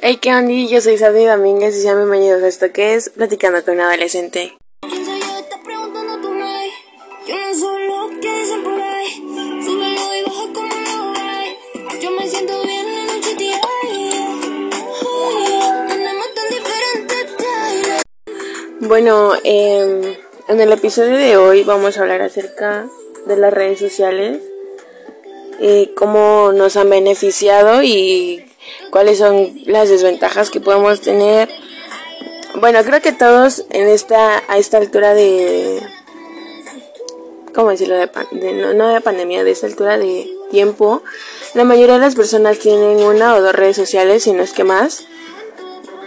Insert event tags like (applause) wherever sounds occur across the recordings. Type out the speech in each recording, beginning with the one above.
Hey, ¿qué onda? Yo soy Sadie Domínguez y sean bienvenidos a esto que es Platicando con un Adolescente. Bueno, eh, en el episodio de hoy vamos a hablar acerca de las redes sociales, eh, cómo nos han beneficiado y cuáles son las desventajas que podemos tener. Bueno, creo que todos en esta a esta altura de ¿cómo decirlo? De, no, no de pandemia, de esta altura de tiempo, la mayoría de las personas tienen una o dos redes sociales, si no es que más.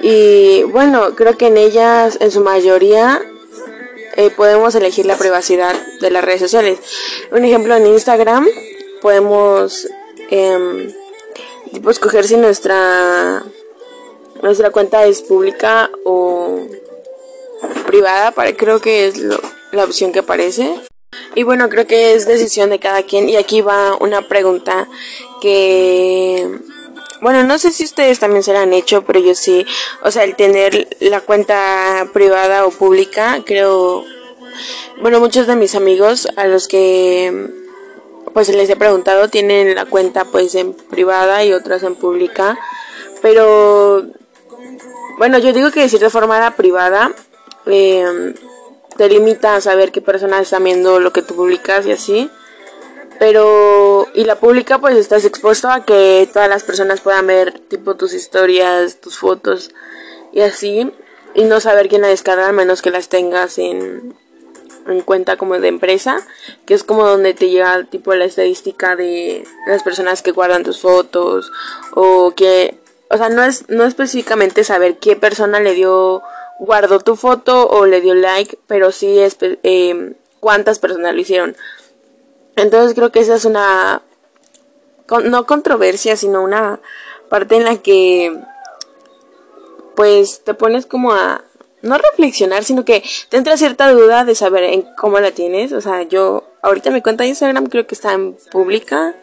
Y bueno, creo que en ellas, en su mayoría, eh, podemos elegir la privacidad de las redes sociales. Un ejemplo en Instagram, podemos eh, escoger si nuestra, nuestra cuenta es pública o privada. Para, creo que es la opción que aparece. Y bueno, creo que es decisión de cada quien. Y aquí va una pregunta que bueno, no sé si ustedes también se la han hecho, pero yo sí. O sea, el tener la cuenta privada o pública, creo. Bueno, muchos de mis amigos a los que pues les he preguntado tienen la cuenta pues en privada y otras en pública. Pero bueno, yo digo que de cierta forma la privada eh, te limita a saber qué personas están viendo lo que tú publicas y así pero y la pública pues estás expuesto a que todas las personas puedan ver tipo tus historias, tus fotos y así y no saber quién la descarga a menos que las tengas en, en cuenta como de empresa, que es como donde te llega tipo la estadística de las personas que guardan tus fotos o que o sea, no es no específicamente saber qué persona le dio guardó tu foto o le dio like, pero sí es eh, cuántas personas lo hicieron. Entonces creo que esa es una, no controversia, sino una parte en la que pues te pones como a, no reflexionar, sino que te entra cierta duda de saber en cómo la tienes. O sea, yo ahorita mi cuenta de Instagram creo que está en pública,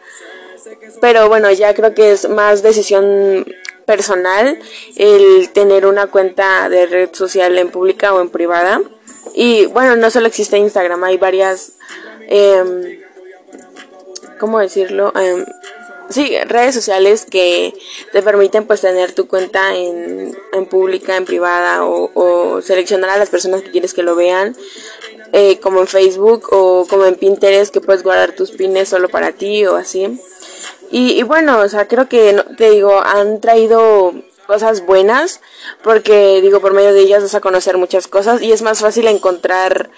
pero bueno, ya creo que es más decisión personal el tener una cuenta de red social en pública o en privada. Y bueno, no solo existe Instagram, hay varias... Eh, ¿cómo decirlo? Eh, sí, redes sociales que te permiten pues tener tu cuenta en, en pública, en privada o, seleccionar a las personas que quieres que lo vean, eh, como en Facebook o como en Pinterest que puedes guardar tus pines solo para ti o así. Y, bueno, o sea, creo que, te digo, han traído cosas buenas porque digo por medio de ellas vas a conocer muchas cosas y es más fácil encontrar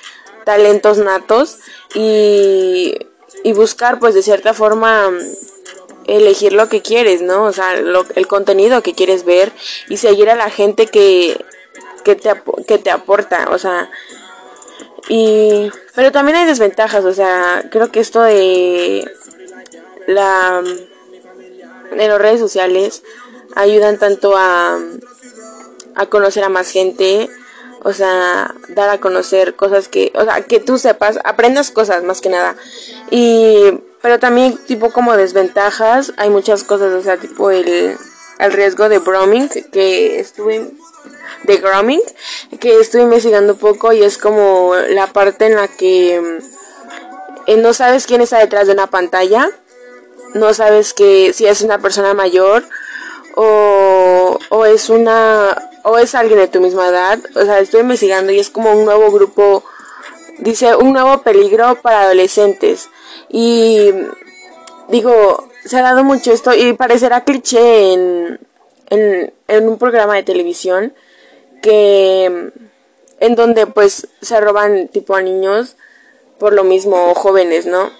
talentos natos y y buscar pues de cierta forma elegir lo que quieres, ¿no? O sea, el contenido que quieres ver y seguir a la gente que, que, te, que te aporta, o sea, y pero también hay desventajas, o sea, creo que esto de la de las redes sociales ayudan tanto a a conocer a más gente, o sea, dar a conocer cosas que, o sea, que tú sepas, aprendas cosas más que nada. Y, pero también tipo como desventajas, hay muchas cosas, o sea, tipo el, el riesgo de grooming que estuve de grooming que estuve investigando un poco y es como la parte en la que eh, no sabes quién está detrás de una pantalla, no sabes que si es una persona mayor o, o es una o es alguien de tu misma edad. O sea, estoy investigando y es como un nuevo grupo, dice, un nuevo peligro para adolescentes. Y digo, se ha dado mucho esto y parecerá cliché en, en, un programa de televisión que en donde pues se roban tipo a niños por lo mismo jóvenes, ¿no?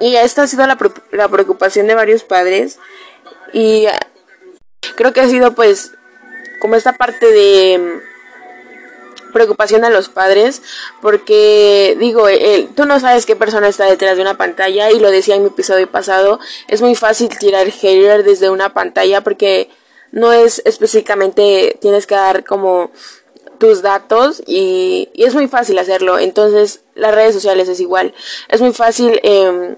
Y esta ha sido la, la preocupación de varios padres y creo que ha sido pues como esta parte de preocupación a los padres porque digo tú no sabes qué persona está detrás de una pantalla y lo decía en mi episodio pasado es muy fácil tirar hater desde una pantalla porque no es específicamente tienes que dar como tus datos y, es muy fácil hacerlo. Entonces las redes sociales es igual. Es muy fácil eh,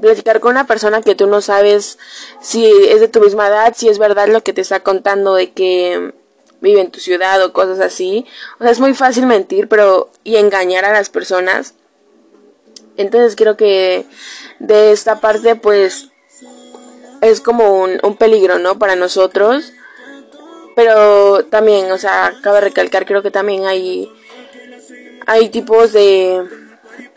platicar con una persona que tú no sabes si es de tu misma edad, si es verdad lo que te está contando de que vive en tu ciudad o cosas así. O sea, es muy fácil mentir, pero y engañar a las personas. Entonces creo que de esta parte pues es como un, un peligro, ¿no? Para nosotros. Pero también, o sea, cabe recalcar, creo que también hay, hay tipos de,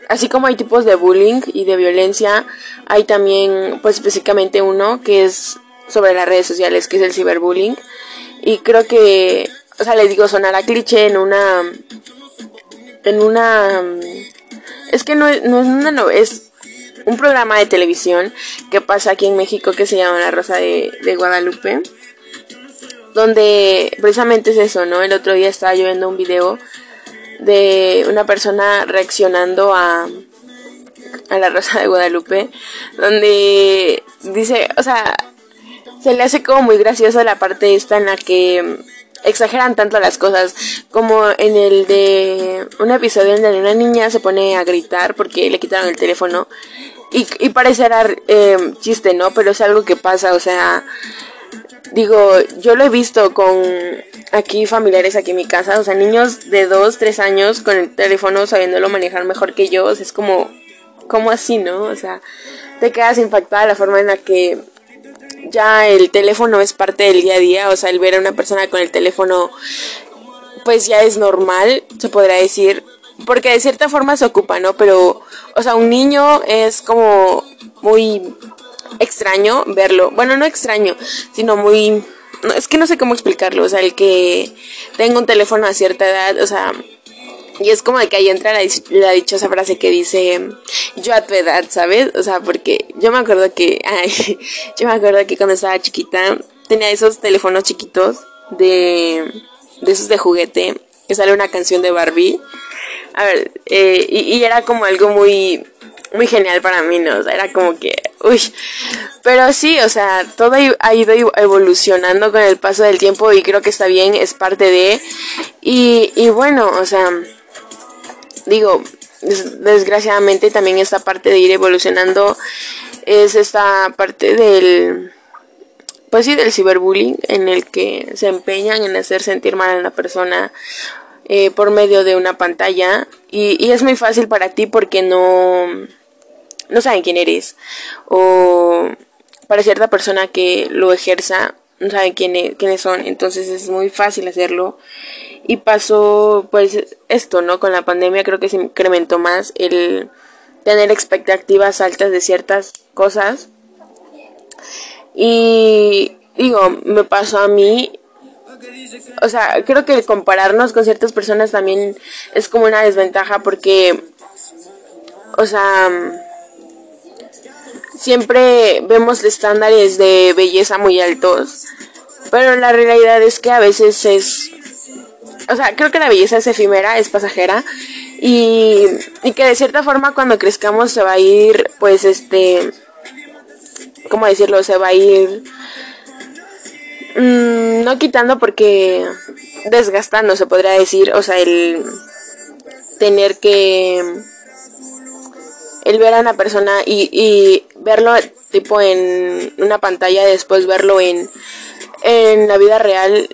así como hay tipos de bullying y de violencia, hay también, pues específicamente uno que es sobre las redes sociales, que es el ciberbullying. Y creo que, o sea, les digo, sonará cliché en una, en una, es que no, no es una, no, es un programa de televisión que pasa aquí en México que se llama La Rosa de, de Guadalupe. Donde precisamente es eso, ¿no? El otro día estaba yo viendo un video de una persona reaccionando a, a la Rosa de Guadalupe, donde dice, o sea, se le hace como muy graciosa la parte esta en la que exageran tanto las cosas, como en el de un episodio en donde una niña se pone a gritar porque le quitaron el teléfono y, y parecerá eh, chiste, ¿no? Pero es algo que pasa, o sea, digo, yo lo he visto con aquí familiares aquí en mi casa, o sea, niños de 2, 3 años con el teléfono sabiéndolo manejar mejor que yo, o sea, es como, como así, ¿no? O sea, te quedas impactada la forma en la que ya el teléfono es parte del día a día, o sea, el ver a una persona con el teléfono pues ya es normal, se podrá decir, porque de cierta forma se ocupa, ¿no? Pero, o sea, un niño es como muy extraño verlo. Bueno, no extraño, sino muy... es que no sé cómo explicarlo. O sea, el que tenga un teléfono a cierta edad, o sea... Y es como que ahí entra la, dichosa frase que dice, yo a tu edad, ¿sabes? O sea, porque yo me acuerdo que, (laughs) ay, yo me acuerdo que cuando estaba chiquita tenía esos teléfonos chiquitos de, de esos de juguete, que sale una canción de Barbie. A ver, eh, y, y, era como algo muy, muy genial para mí, ¿no? O sea, era como que, uy, pero sí, o sea, todo ha ido evolucionando con el paso del tiempo y creo que está bien, es parte de, y, y bueno, o sea, digo, desgraciadamente también esta parte de ir evolucionando es esta parte del pues sí del ciberbullying en el que se empeñan en hacer sentir mal a una persona eh, por medio de una pantalla. Y, y, es muy fácil para ti porque no no saben quién eres. O para cierta persona que lo ejerza no saben quién e, quiénes son. Entonces es muy fácil hacerlo y pasó pues esto no con la pandemia creo que se incrementó más el tener expectativas altas de ciertas cosas. Y digo me pasó a mí o sea creo que compararnos con ciertas personas también es como una desventaja porque o sea siempre vemos estándares de belleza muy altos, pero la realidad es que a veces es, o sea, creo que la belleza es efímera, es pasajera, y, y que de cierta forma cuando crezcamos se va a ir, pues, este, ¿cómo decirlo? Se va a ir, mmm, no quitando porque desgastando, se podría decir, o sea, el tener que el ver a una persona y, y verlo tipo en una pantalla, después verlo en, en la vida real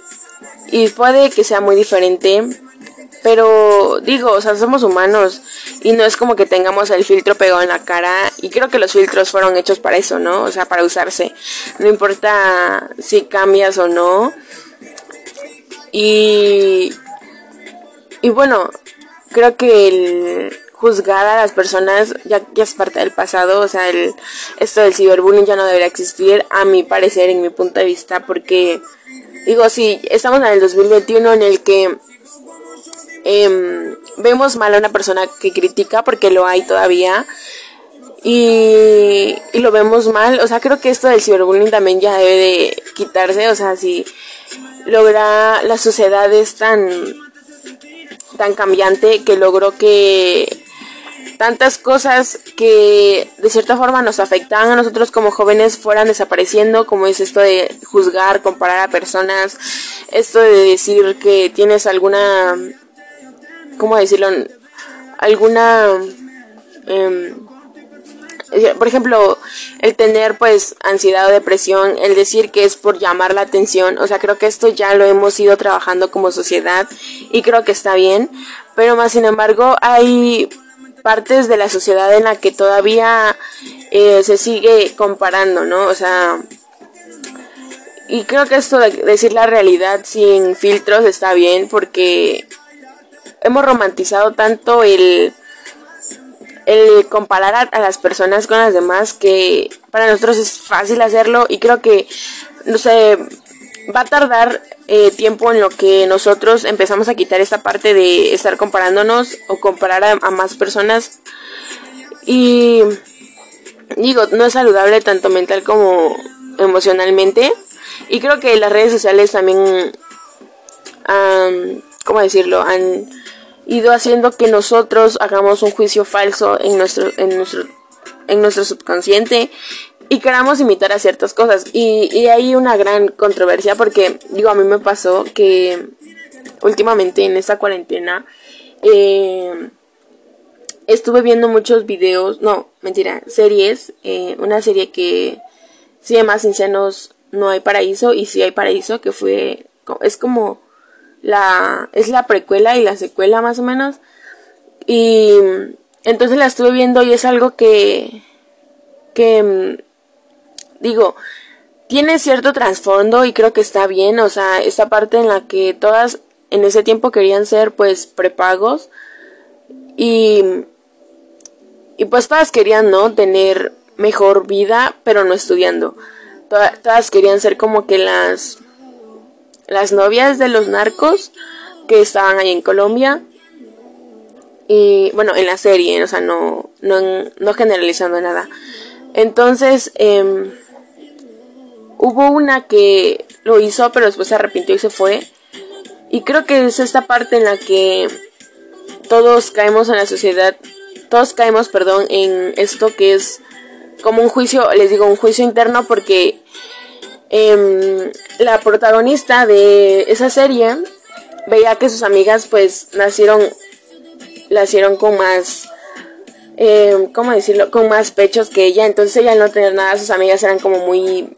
y puede que sea muy diferente, pero digo, o sea, somos humanos y no es como que tengamos el filtro pegado en la cara y creo que los filtros fueron hechos para eso, ¿no? O sea, para usarse. No importa si cambias o no. Y y bueno, creo que el juzgar a las personas ya, ya es parte del pasado, o sea, el, esto del ciberbullying ya no debería existir, a mi parecer, en mi punto de vista, porque, digo, sí, estamos en el 2021 en el que eh, vemos mal a una persona que critica, porque lo hay todavía, y, y lo vemos mal, o sea, creo que esto del ciberbullying también ya debe de quitarse, o sea, si logra la sociedad es tan tan cambiante que logró que tantas cosas que de cierta forma nos afectaban a nosotros como jóvenes fueran desapareciendo, como es esto de juzgar, comparar a personas, esto de decir que tienes alguna, ¿cómo decirlo? Alguna, eh, por ejemplo, el tener pues ansiedad o depresión, el decir que es por llamar la atención, o sea, creo que esto ya lo hemos ido trabajando como sociedad y creo que está bien, pero más sin embargo hay partes de la sociedad en la que todavía eh, se sigue comparando, ¿no? O sea, y creo que esto de decir la realidad sin filtros está bien porque hemos romantizado tanto el el comparar a, las personas con las demás que para nosotros es fácil hacerlo y creo que no sé va a tardar eh, tiempo en lo que nosotros empezamos a quitar esta parte de estar comparándonos o comparar a, más personas y digo no es saludable tanto mental como emocionalmente y creo que las redes sociales también ¿cómo decirlo? han ido haciendo que nosotros hagamos un juicio falso en nuestro, en nuestro, en nuestro subconsciente y queramos imitar a ciertas cosas. Y, y hay una gran controversia porque, digo, a mí me pasó que últimamente en esta cuarentena eh, estuve viendo muchos videos, no, mentira, series, eh, una serie que se llama Ancianos No hay Paraíso y Si hay Paraíso, que fue, es como la es la precuela y la secuela más o menos y entonces la estuve viendo y es algo que que digo tiene cierto trasfondo y creo que está bien o sea esta parte en la que todas en ese tiempo querían ser pues prepagos y y pues todas querían no tener mejor vida pero no estudiando todas querían ser como que las las novias de los narcos que estaban ahí en Colombia. Y bueno, en la serie, o sea, no, no, generalizando nada. Entonces, em, hubo una que lo hizo, pero después se arrepintió y se fue. Y creo que es esta parte en la que todos caemos en la sociedad, todos caemos, perdón, en esto que es como un juicio, les digo, un juicio interno porque Em, la protagonista de esa serie veía que sus amigas pues nacieron nacieron con más eh, cómo decirlo con más pechos que ella entonces ella al no tener nada sus amigas eran como muy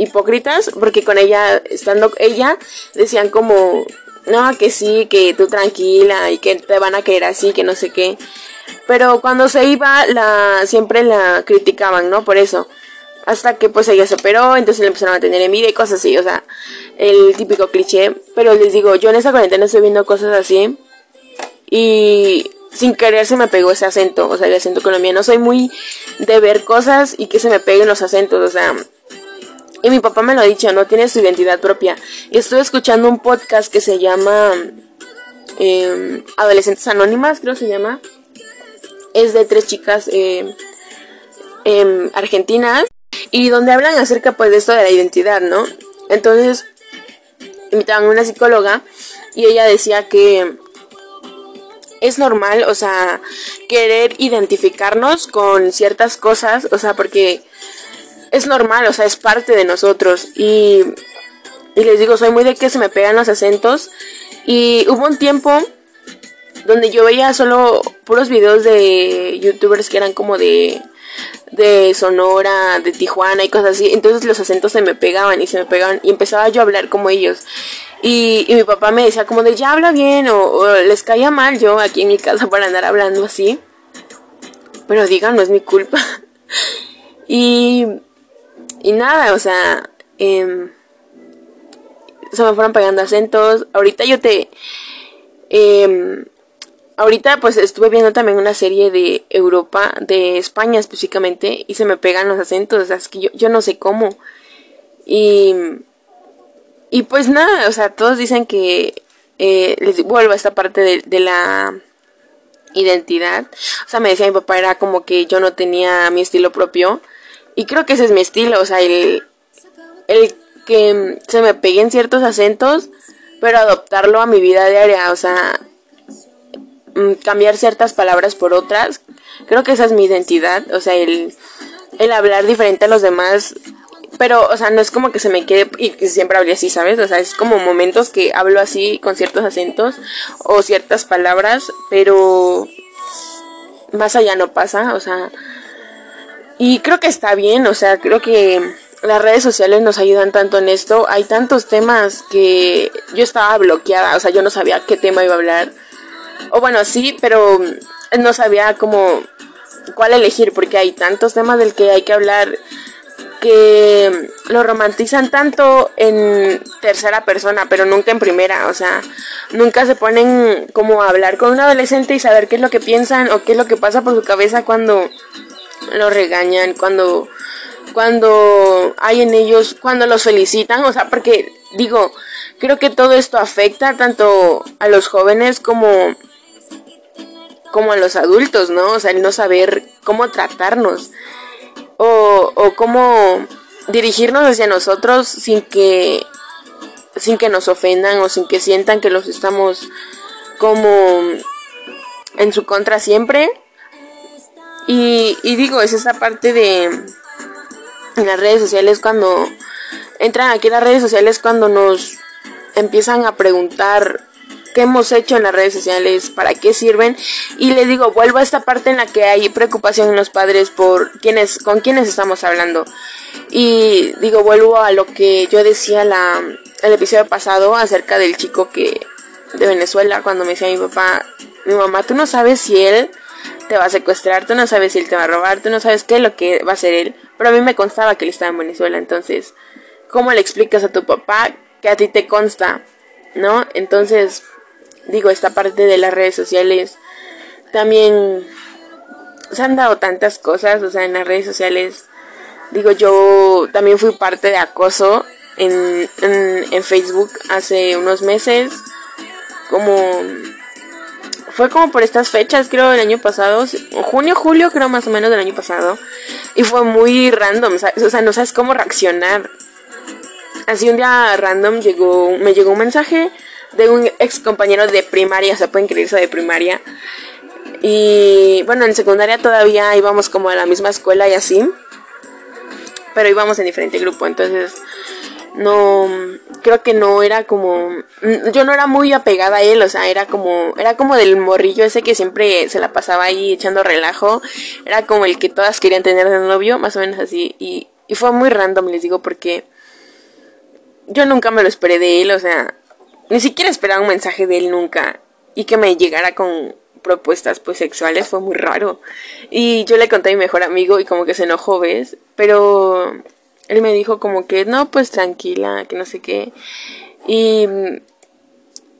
hipócritas porque con ella estando ella decían como no que sí que tú tranquila y que te van a querer así que no sé qué pero cuando se iba la siempre la criticaban no por eso hasta que pues ella se operó, entonces le empezaron a tener envidia y cosas así, o sea, el típico cliché. Pero les digo, yo en esa cuarentena estoy viendo cosas así y sin querer se me pegó ese acento, o sea, el acento colombiano. Soy muy de ver cosas y que se me peguen los acentos, o sea. Y mi papá me lo ha dicho, no tiene su identidad propia. Estoy escuchando un podcast que se llama em, Adolescentes Anónimas, creo que se llama. Es de tres chicas eh, argentinas y donde hablan acerca pues de esto de la identidad, ¿no? Entonces invitaban a una psicóloga y ella decía que es normal, o sea, querer identificarnos con ciertas cosas, o sea, porque es normal, o sea, es parte de nosotros y, y les digo, soy muy de que se me pegan los acentos y hubo un tiempo donde yo veía solo puros videos de youtubers que eran como de de Sonora, de Tijuana y cosas así. Entonces los acentos se me pegaban y se me pegaban y empezaba yo a hablar como ellos. Y, mi papá me decía como de ya habla bien o, les caía mal yo aquí en mi casa para andar hablando así. Pero digan, no es mi culpa. (laughs) y, y nada, o sea, em, se me fueron pegando acentos. Ahorita yo te... Eh, Ahorita pues estuve viendo también una serie de Europa, de España específicamente, y se me pegan los acentos, o sea, es que yo, yo no sé cómo. Y, y pues nada, o sea, todos dicen que eh, les vuelvo a esta parte de, la identidad. O sea, me decía mi papá era como que yo no tenía mi estilo propio. Y creo que ese es mi estilo, o sea, el, el que se me peguen ciertos acentos, pero adoptarlo a mi vida diaria, o sea, Mm, cambiar ciertas palabras por otras. Creo que esa es mi identidad, o sea, el, el hablar diferente a los demás. Pero, o sea, no es como que se me quede y que siempre hable así, ¿sabes? O sea, es como momentos que hablo así con ciertos acentos o ciertas palabras, pero más allá no pasa, o sea, Y creo que está bien, o sea, creo que las redes sociales nos ayudan tanto en esto. Hay tantos temas que yo estaba bloqueada, o sea, yo no sabía qué tema iba a hablar. O bueno, sí, pero no sabía cómo cuál elegir porque hay tantos temas del que hay que hablar que lo romantizan tanto en tercera persona, pero nunca en primera, o sea, nunca se ponen como a hablar con un adolescente y saber qué es lo que piensan o qué es lo que pasa por su cabeza cuando lo regañan, cuando cuando hay en ellos, cuando los felicitan, o sea, porque digo, creo que todo esto afecta tanto a los jóvenes como como a los adultos, ¿no? O sea, el no saber cómo tratarnos o, o cómo dirigirnos hacia nosotros sin que sin que nos ofendan o sin que sientan que los estamos como en su contra siempre. Y, y digo, es esa parte de en las redes sociales cuando entran aquí en las redes sociales cuando nos empiezan a preguntar qué hemos hecho en las redes sociales, para qué sirven. Y les digo, vuelvo a esta parte en la que hay preocupación en los padres por quiénes, con quiénes estamos hablando. Y digo, vuelvo a lo que yo decía la, el episodio pasado acerca del chico que de Venezuela, cuando me decía mi papá, mi mamá, tú no sabes si él te va a secuestrar, tú no sabes si él te va a robar, tú no sabes qué es lo que va a hacer él. Pero a mí me constaba que él estaba en Venezuela, entonces, ¿cómo le explicas a tu papá que a ti te consta? ¿No? Entonces, digo, esta parte de las redes sociales también se han dado tantas cosas, o sea, en las redes sociales, digo, yo también fui parte de acoso en, en, Facebook hace unos meses, como fue como por estas fechas, creo, del año pasado, junio, julio, creo más o menos del año pasado, y fue muy random, o sea, no sabes cómo reaccionar. Así un día random llegó, me llegó un mensaje de un ex compañero de primaria, o sea, pueden creerse de primaria. Y bueno, en secundaria todavía íbamos como a la misma escuela y así, pero íbamos en diferente grupo, entonces no creo que no era como yo no era muy apegada a él, o sea, era como era como del morrillo ese que siempre se la pasaba ahí echando relajo, era como el que todas querían tener de novio, más o menos así y, y fue muy random, les digo, porque yo nunca me lo esperé de él, o sea, ni siquiera esperaba un mensaje de él nunca. Y que me llegara con propuestas pues sexuales fue muy raro. Y yo le conté a mi mejor amigo y como que se enojó, ¿ves? Pero él me dijo como que no, pues tranquila, que no sé qué. Y,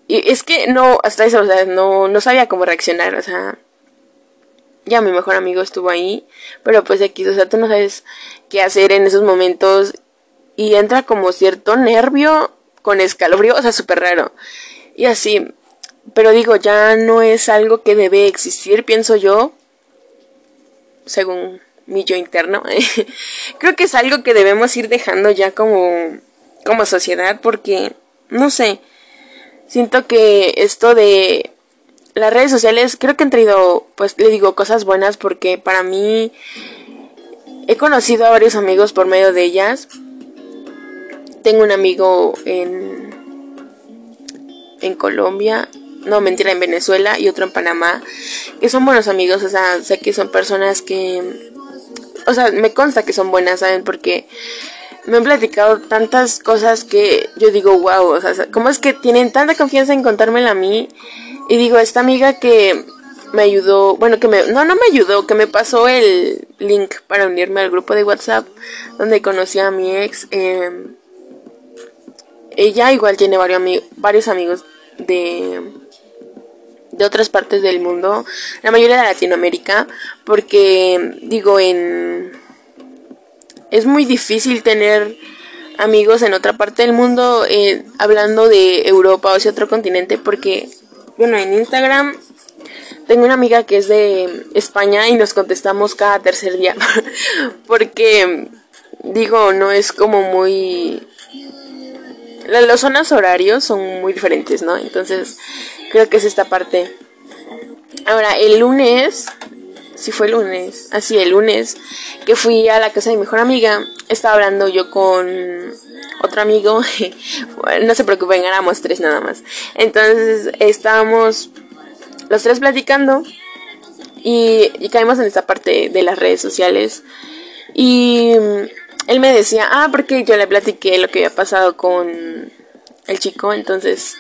y es que no, hasta eso, o sea, no, no sabía cómo reaccionar, o sea, ya mi mejor amigo estuvo ahí, pero pues aquí, o sea, tú no sabes qué hacer en esos momentos y entra como cierto nervio con escalofrío, o sea, súper raro. Y así, pero digo, ya no es algo que debe existir, pienso yo, según mi yo interno. (laughs) Creo que es algo que debemos ir dejando ya como, como sociedad, porque, no sé, siento que esto de las redes sociales, creo que han traído, pues le digo, cosas buenas, porque para mí he conocido a varios amigos por medio de ellas tengo un amigo en, en Colombia, no mentira, en Venezuela y otro en Panamá, que son buenos amigos, o sea, sé que son personas que, o sea, me consta que son buenas, ¿saben? Porque me han platicado tantas cosas que yo digo, wow, o sea, ¿cómo es que tienen tanta confianza en contármela a mí? Y digo, esta amiga que me ayudó, bueno, que me, no, no me ayudó, que me pasó el link para unirme al grupo de WhatsApp donde conocí a mi ex. Eh, ella igual tiene varios, varios amigos de, de otras partes del mundo, la mayoría de Latinoamérica, porque digo, en es muy difícil tener amigos en otra parte del mundo, eh, hablando de Europa o ese otro continente, porque, bueno, en Instagram tengo una amiga que es de España y nos contestamos cada tercer día, (laughs) porque, digo, no es como muy los zonas horarios son muy diferentes, ¿no? Entonces, creo que es esta parte. Ahora, el lunes, si fue el lunes, así el lunes, que fui a la casa de mi mejor amiga, estaba hablando yo con otro amigo, (laughs) no se preocupen, éramos tres nada más. Entonces, estábamos los tres platicando y, y caímos en esta parte de las redes sociales Y él me decía, ah, porque yo le platiqué lo que había pasado con el chico, entonces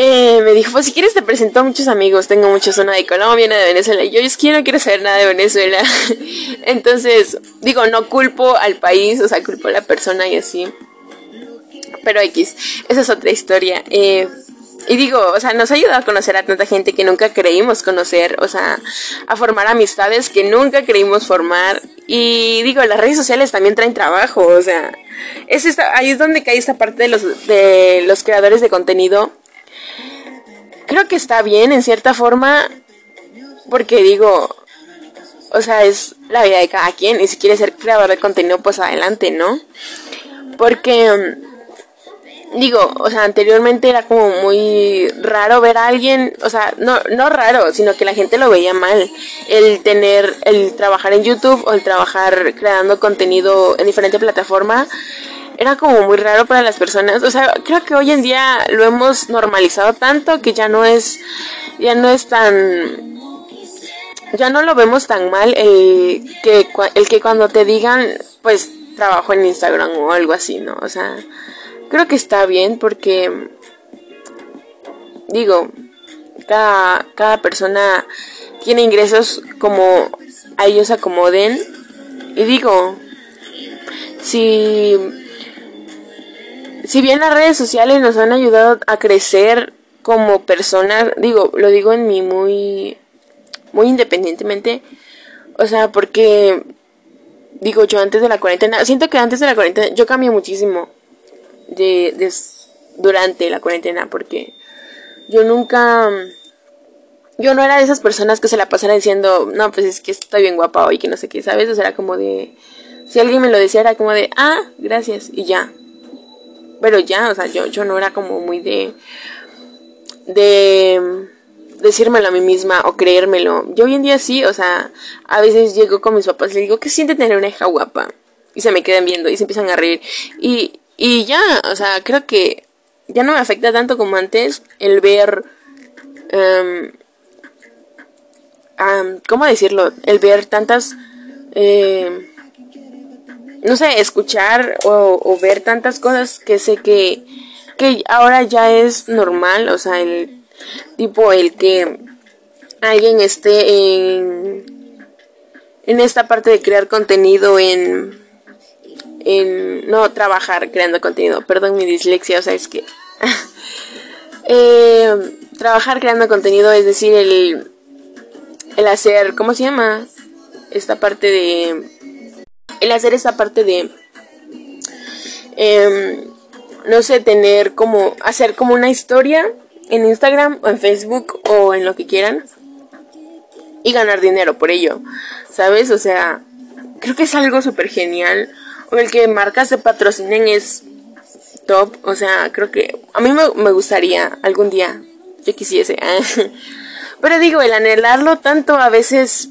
eh, me dijo, pues si quieres te presento a muchos amigos, tengo muchos, una de Colombia, una de Venezuela, y yo es que no quiero saber nada de Venezuela. (laughs) entonces, digo, no culpo al país, o sea, culpo a la persona y así. Pero X, esa es otra historia. Eh, y digo, o sea, nos ha ayudado a conocer a tanta gente que nunca creímos conocer, o sea, a formar amistades que nunca creímos formar. Y digo, las redes sociales también traen trabajo, o sea, es esta, ahí es donde cae esta parte de los, de los creadores de contenido. Creo que está bien en cierta forma, porque digo, o sea, es la vida de cada quien, y si quieres ser creador de contenido, pues adelante, ¿no? Porque digo, o sea, anteriormente era como muy raro ver a alguien, o sea, no, no raro, sino que la gente lo veía mal, el tener, el trabajar en YouTube o el trabajar creando contenido en diferente plataforma, era como muy raro para las personas, o sea, creo que hoy en día lo hemos normalizado tanto que ya no es, ya no es tan, ya no lo vemos tan mal el que, el que cuando te digan, pues, trabajo en Instagram o algo así, ¿no? O sea, creo que está bien porque, digo, cada, cada persona tiene ingresos como a ellos acomoden. Y digo, si, si bien las redes sociales nos han ayudado a crecer como personas, digo, lo digo en mí muy, muy independientemente, o sea, porque, digo, yo antes de la cuarentena, siento que antes de la cuarentena yo cambié muchísimo de, durante la cuarentena porque yo nunca yo no era de esas personas que se la pasaran diciendo, no, pues es que estoy bien guapa hoy, que no sé qué, ¿sabes? O sea, era como de, si alguien me lo decía, era como de, ah, gracias, y ya. Pero ya, o sea, yo, yo no era como muy de, de decírmelo a mí misma o creérmelo. Yo hoy en día sí, o sea, a veces llego con mis papás y les digo, ¿qué siente tener una hija guapa? Y se me quedan viendo y se empiezan a reír. Y, y ya, o sea, creo que ya no me afecta tanto como antes el ver... Um, ¿Cómo decirlo? El ver tantas... Eh, no sé, escuchar o, ver tantas cosas que sé que, que ahora ya es normal, o sea, el tipo el que alguien esté en, en esta parte de crear contenido en en no trabajar creando contenido. Perdón mi dislexia, o sea, es que... (laughs) eh, trabajar creando contenido, es decir, el, el hacer, ¿cómo se llama? Esta parte de... El hacer esta parte de... Eh, no sé, tener como... Hacer como una historia en Instagram o en Facebook o en lo que quieran. Y ganar dinero por ello. ¿Sabes? O sea, creo que es algo súper genial o el que marcas se patrocinen es top. O sea, creo que a mí me, gustaría algún día, yo quisiese. (laughs) Pero digo, el anhelarlo tanto a veces...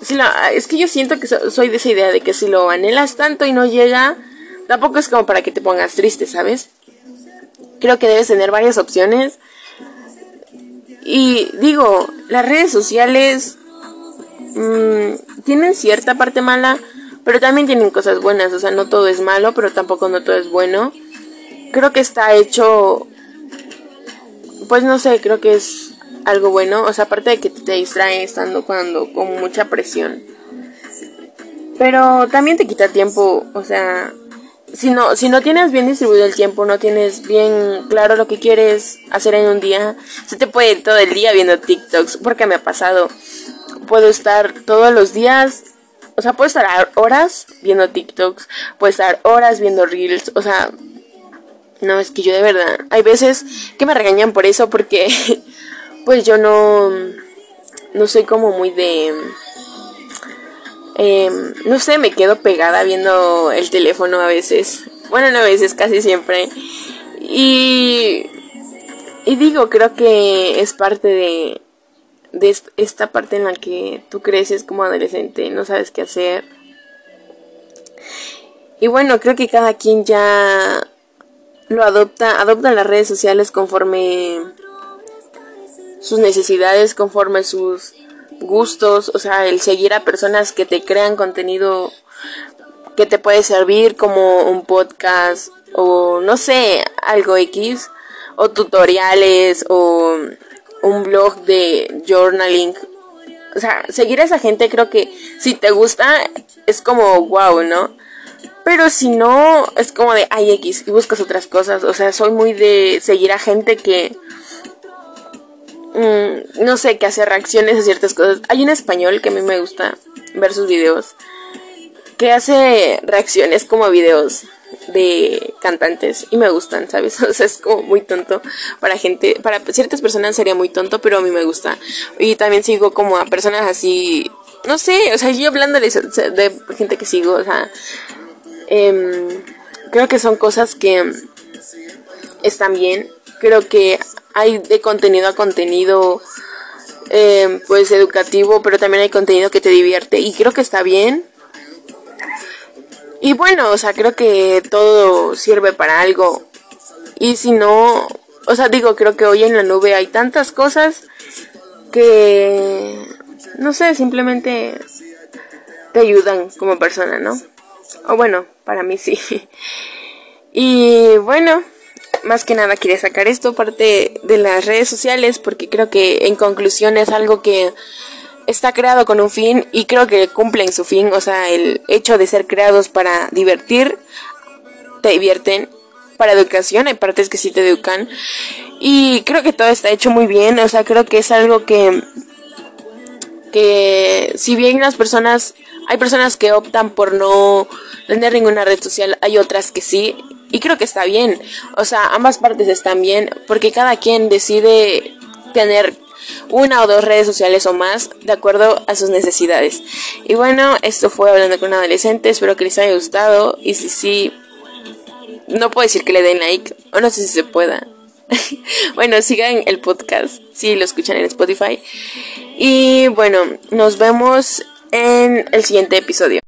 Si es que yo siento que soy de esa idea de que si lo anhelas tanto y no llega, tampoco es como para que te pongas triste, ¿sabes? Creo que debes tener varias opciones. Y digo, las redes sociales mmm, tienen cierta parte mala, pero también tienen cosas buenas, o sea, no todo es malo, pero tampoco no todo es bueno. Creo que está hecho, pues no sé, creo que es algo bueno, o sea, aparte de que te distrae estando cuando con mucha presión. Pero también te quita tiempo, o sea, si no, si no tienes bien distribuido el tiempo, no tienes bien claro lo que quieres hacer en un día, se te puede ir todo el día viendo TikToks, porque me ha pasado. Puedo estar todos los días o sea, puedo estar horas viendo TikToks, puedo estar horas viendo Reels, o sea, no, es que yo de verdad, hay veces que me regañan por eso porque (laughs) pues yo no, no soy como muy de... Em, no sé, me quedo pegada viendo el teléfono a veces. Bueno, no a veces, casi siempre. Y, y digo, creo que es parte de, de esta parte en la que tú creces como adolescente, no sabes qué hacer. Y bueno, creo que cada quien ya lo adopta, adopta las redes sociales conforme sus necesidades, conforme sus gustos, o sea, el seguir a personas que te crean contenido que te puede servir como un podcast o no sé, algo X, o tutoriales o un blog de journaling. O sea, seguir a esa gente creo que si te gusta es como wow, ¿no? Pero si no, es como de ay X y buscas otras cosas. O sea, soy muy de seguir a gente que mm, no sé, que hace reacciones a ciertas cosas. Hay un español que a mí me gusta ver sus videos que hace reacciones como videos de cantantes y me gustan, ¿sabes? (laughs) O sea, es como muy tonto para gente, para ciertas personas sería muy tonto, pero a mí me gusta. Y también sigo como a personas así, no sé, o sea, yo hablando de, gente que sigo, o sea, em, creo que son cosas que están bien. Creo que hay de contenido a contenido, em, pues educativo, pero también hay contenido que te divierte y creo que está bien y bueno, o sea, creo que todo sirve para algo. Y si no, o sea, digo, creo que hoy en la nube hay tantas cosas que, no sé, simplemente te ayudan como persona, ¿no? O bueno, para mí sí. (laughs) Y bueno, más que nada quería sacar esto parte de las redes sociales porque creo que en conclusión es algo que está creado con un fin y creo que cumplen su fin, o sea, el hecho de ser creados para divertir, te divierten, para educación, hay partes que sí te educan. Y creo que todo está hecho muy bien, o sea, creo que es algo que que si bien las personas hay personas que optan por no tener ninguna red social, hay otras que sí y creo que está bien, o sea, ambas partes están bien porque cada quien decide tener una o dos redes sociales o más de acuerdo a sus necesidades. Y bueno, esto fue hablando con un adolescente, espero que les haya gustado y si sí, no puedo decir que le den like, o no sé si se pueda. (laughs) bueno, sigan el podcast si lo escuchan en Spotify. Y bueno, nos vemos en el siguiente episodio.